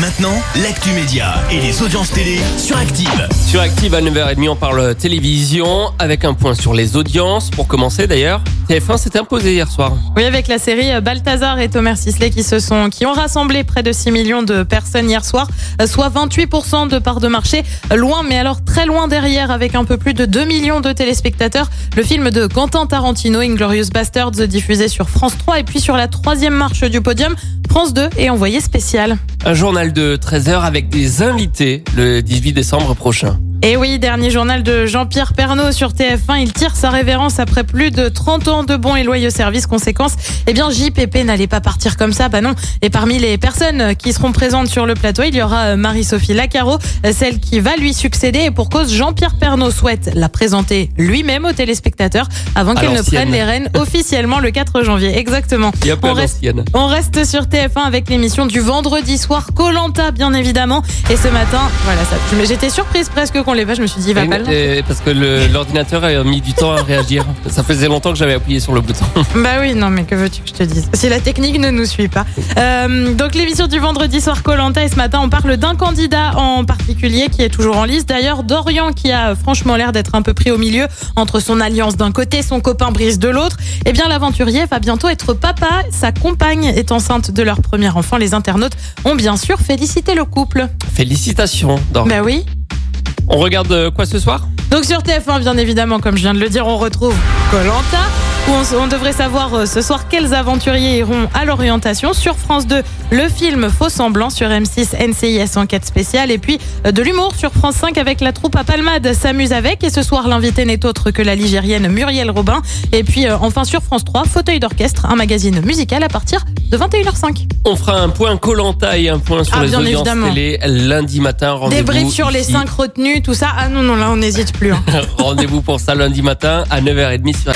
Maintenant, l'actu média et les audiences télé sur Active. Sur Active à 9h30, on parle télévision avec un point sur les audiences. Pour commencer d'ailleurs, TF1 s'est imposé hier soir. Oui, avec la série Balthazar et Thomas Sisley qui se sont, qui ont rassemblé près de 6 millions de personnes hier soir, soit 28% de part de marché. Loin, mais alors très loin derrière, avec un peu plus de 2 millions de téléspectateurs. Le film de Quentin Tarantino, Inglorious Bastards, diffusé sur France 3 et puis sur la troisième marche du podium, France 2 est envoyé spécial. Un journal de 13h avec des invités le 18 décembre prochain. Et oui, dernier journal de Jean-Pierre Pernaud sur TF1. Il tire sa révérence après plus de 30 ans de bons et loyaux services. Conséquence, eh bien, JPP n'allait pas partir comme ça. Bah non. Et parmi les personnes qui seront présentes sur le plateau, il y aura euh, Marie-Sophie Lacaro, euh, celle qui va lui succéder. Et pour cause, Jean-Pierre Pernaud souhaite la présenter lui-même aux téléspectateurs avant qu'elle ne prenne les rênes officiellement le 4 janvier. Exactement. On reste, on reste sur TF1 avec l'émission du vendredi soir Colanta, bien évidemment. Et ce matin, voilà, ça. J'étais surprise presque qu'on l'ait pas. Je me suis dit, il va pas parce que l'ordinateur a mis du temps à réagir. Ça faisait longtemps que j'avais appuyé sur le bouton. Bah oui, non, mais que veux-tu que je te dise? Si la technique ne nous suit pas. Euh, donc l'émission du vendredi soir Colanta et ce matin on parle d'un candidat en particulier qui est toujours en liste. D'ailleurs Dorian qui a franchement l'air d'être un peu pris au milieu entre son alliance d'un côté, son copain Brice de l'autre. Eh bien l'aventurier va bientôt être papa. Sa compagne est enceinte de leur premier enfant. Les internautes ont bien sûr félicité le couple. Félicitations. Dor. Bah oui. On regarde euh, quoi ce soir Donc sur TF1, bien évidemment, comme je viens de le dire, on retrouve Colanta. Où on, devrait savoir euh, ce soir quels aventuriers iront à l'orientation. Sur France 2, le film Faux semblant. Sur M6, NCIS Enquête spéciale. Et puis euh, de l'humour sur France 5 avec la troupe à Palmade s'amuse avec. Et ce soir, l'invité n'est autre que la ligérienne Muriel Robin. Et puis enfin sur France 3, Fauteuil d'orchestre, un magazine musical à partir de 21h05. On fera un point Colanta et un point sur Ah, les bien audiences évidemment. télé lundi matin. Rendez-vous Débrief sur les ici. 5 retenues, tout ça. Ah non, non, là on n'hésite plus. hein. Rendez-vous pour ça lundi matin à 9h30 sur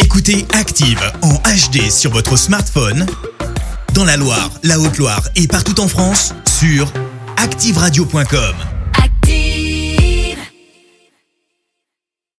Écoutez Active en HD sur votre smartphone, dans la Loire, la Haute-Loire et partout en France, sur activeradio.com.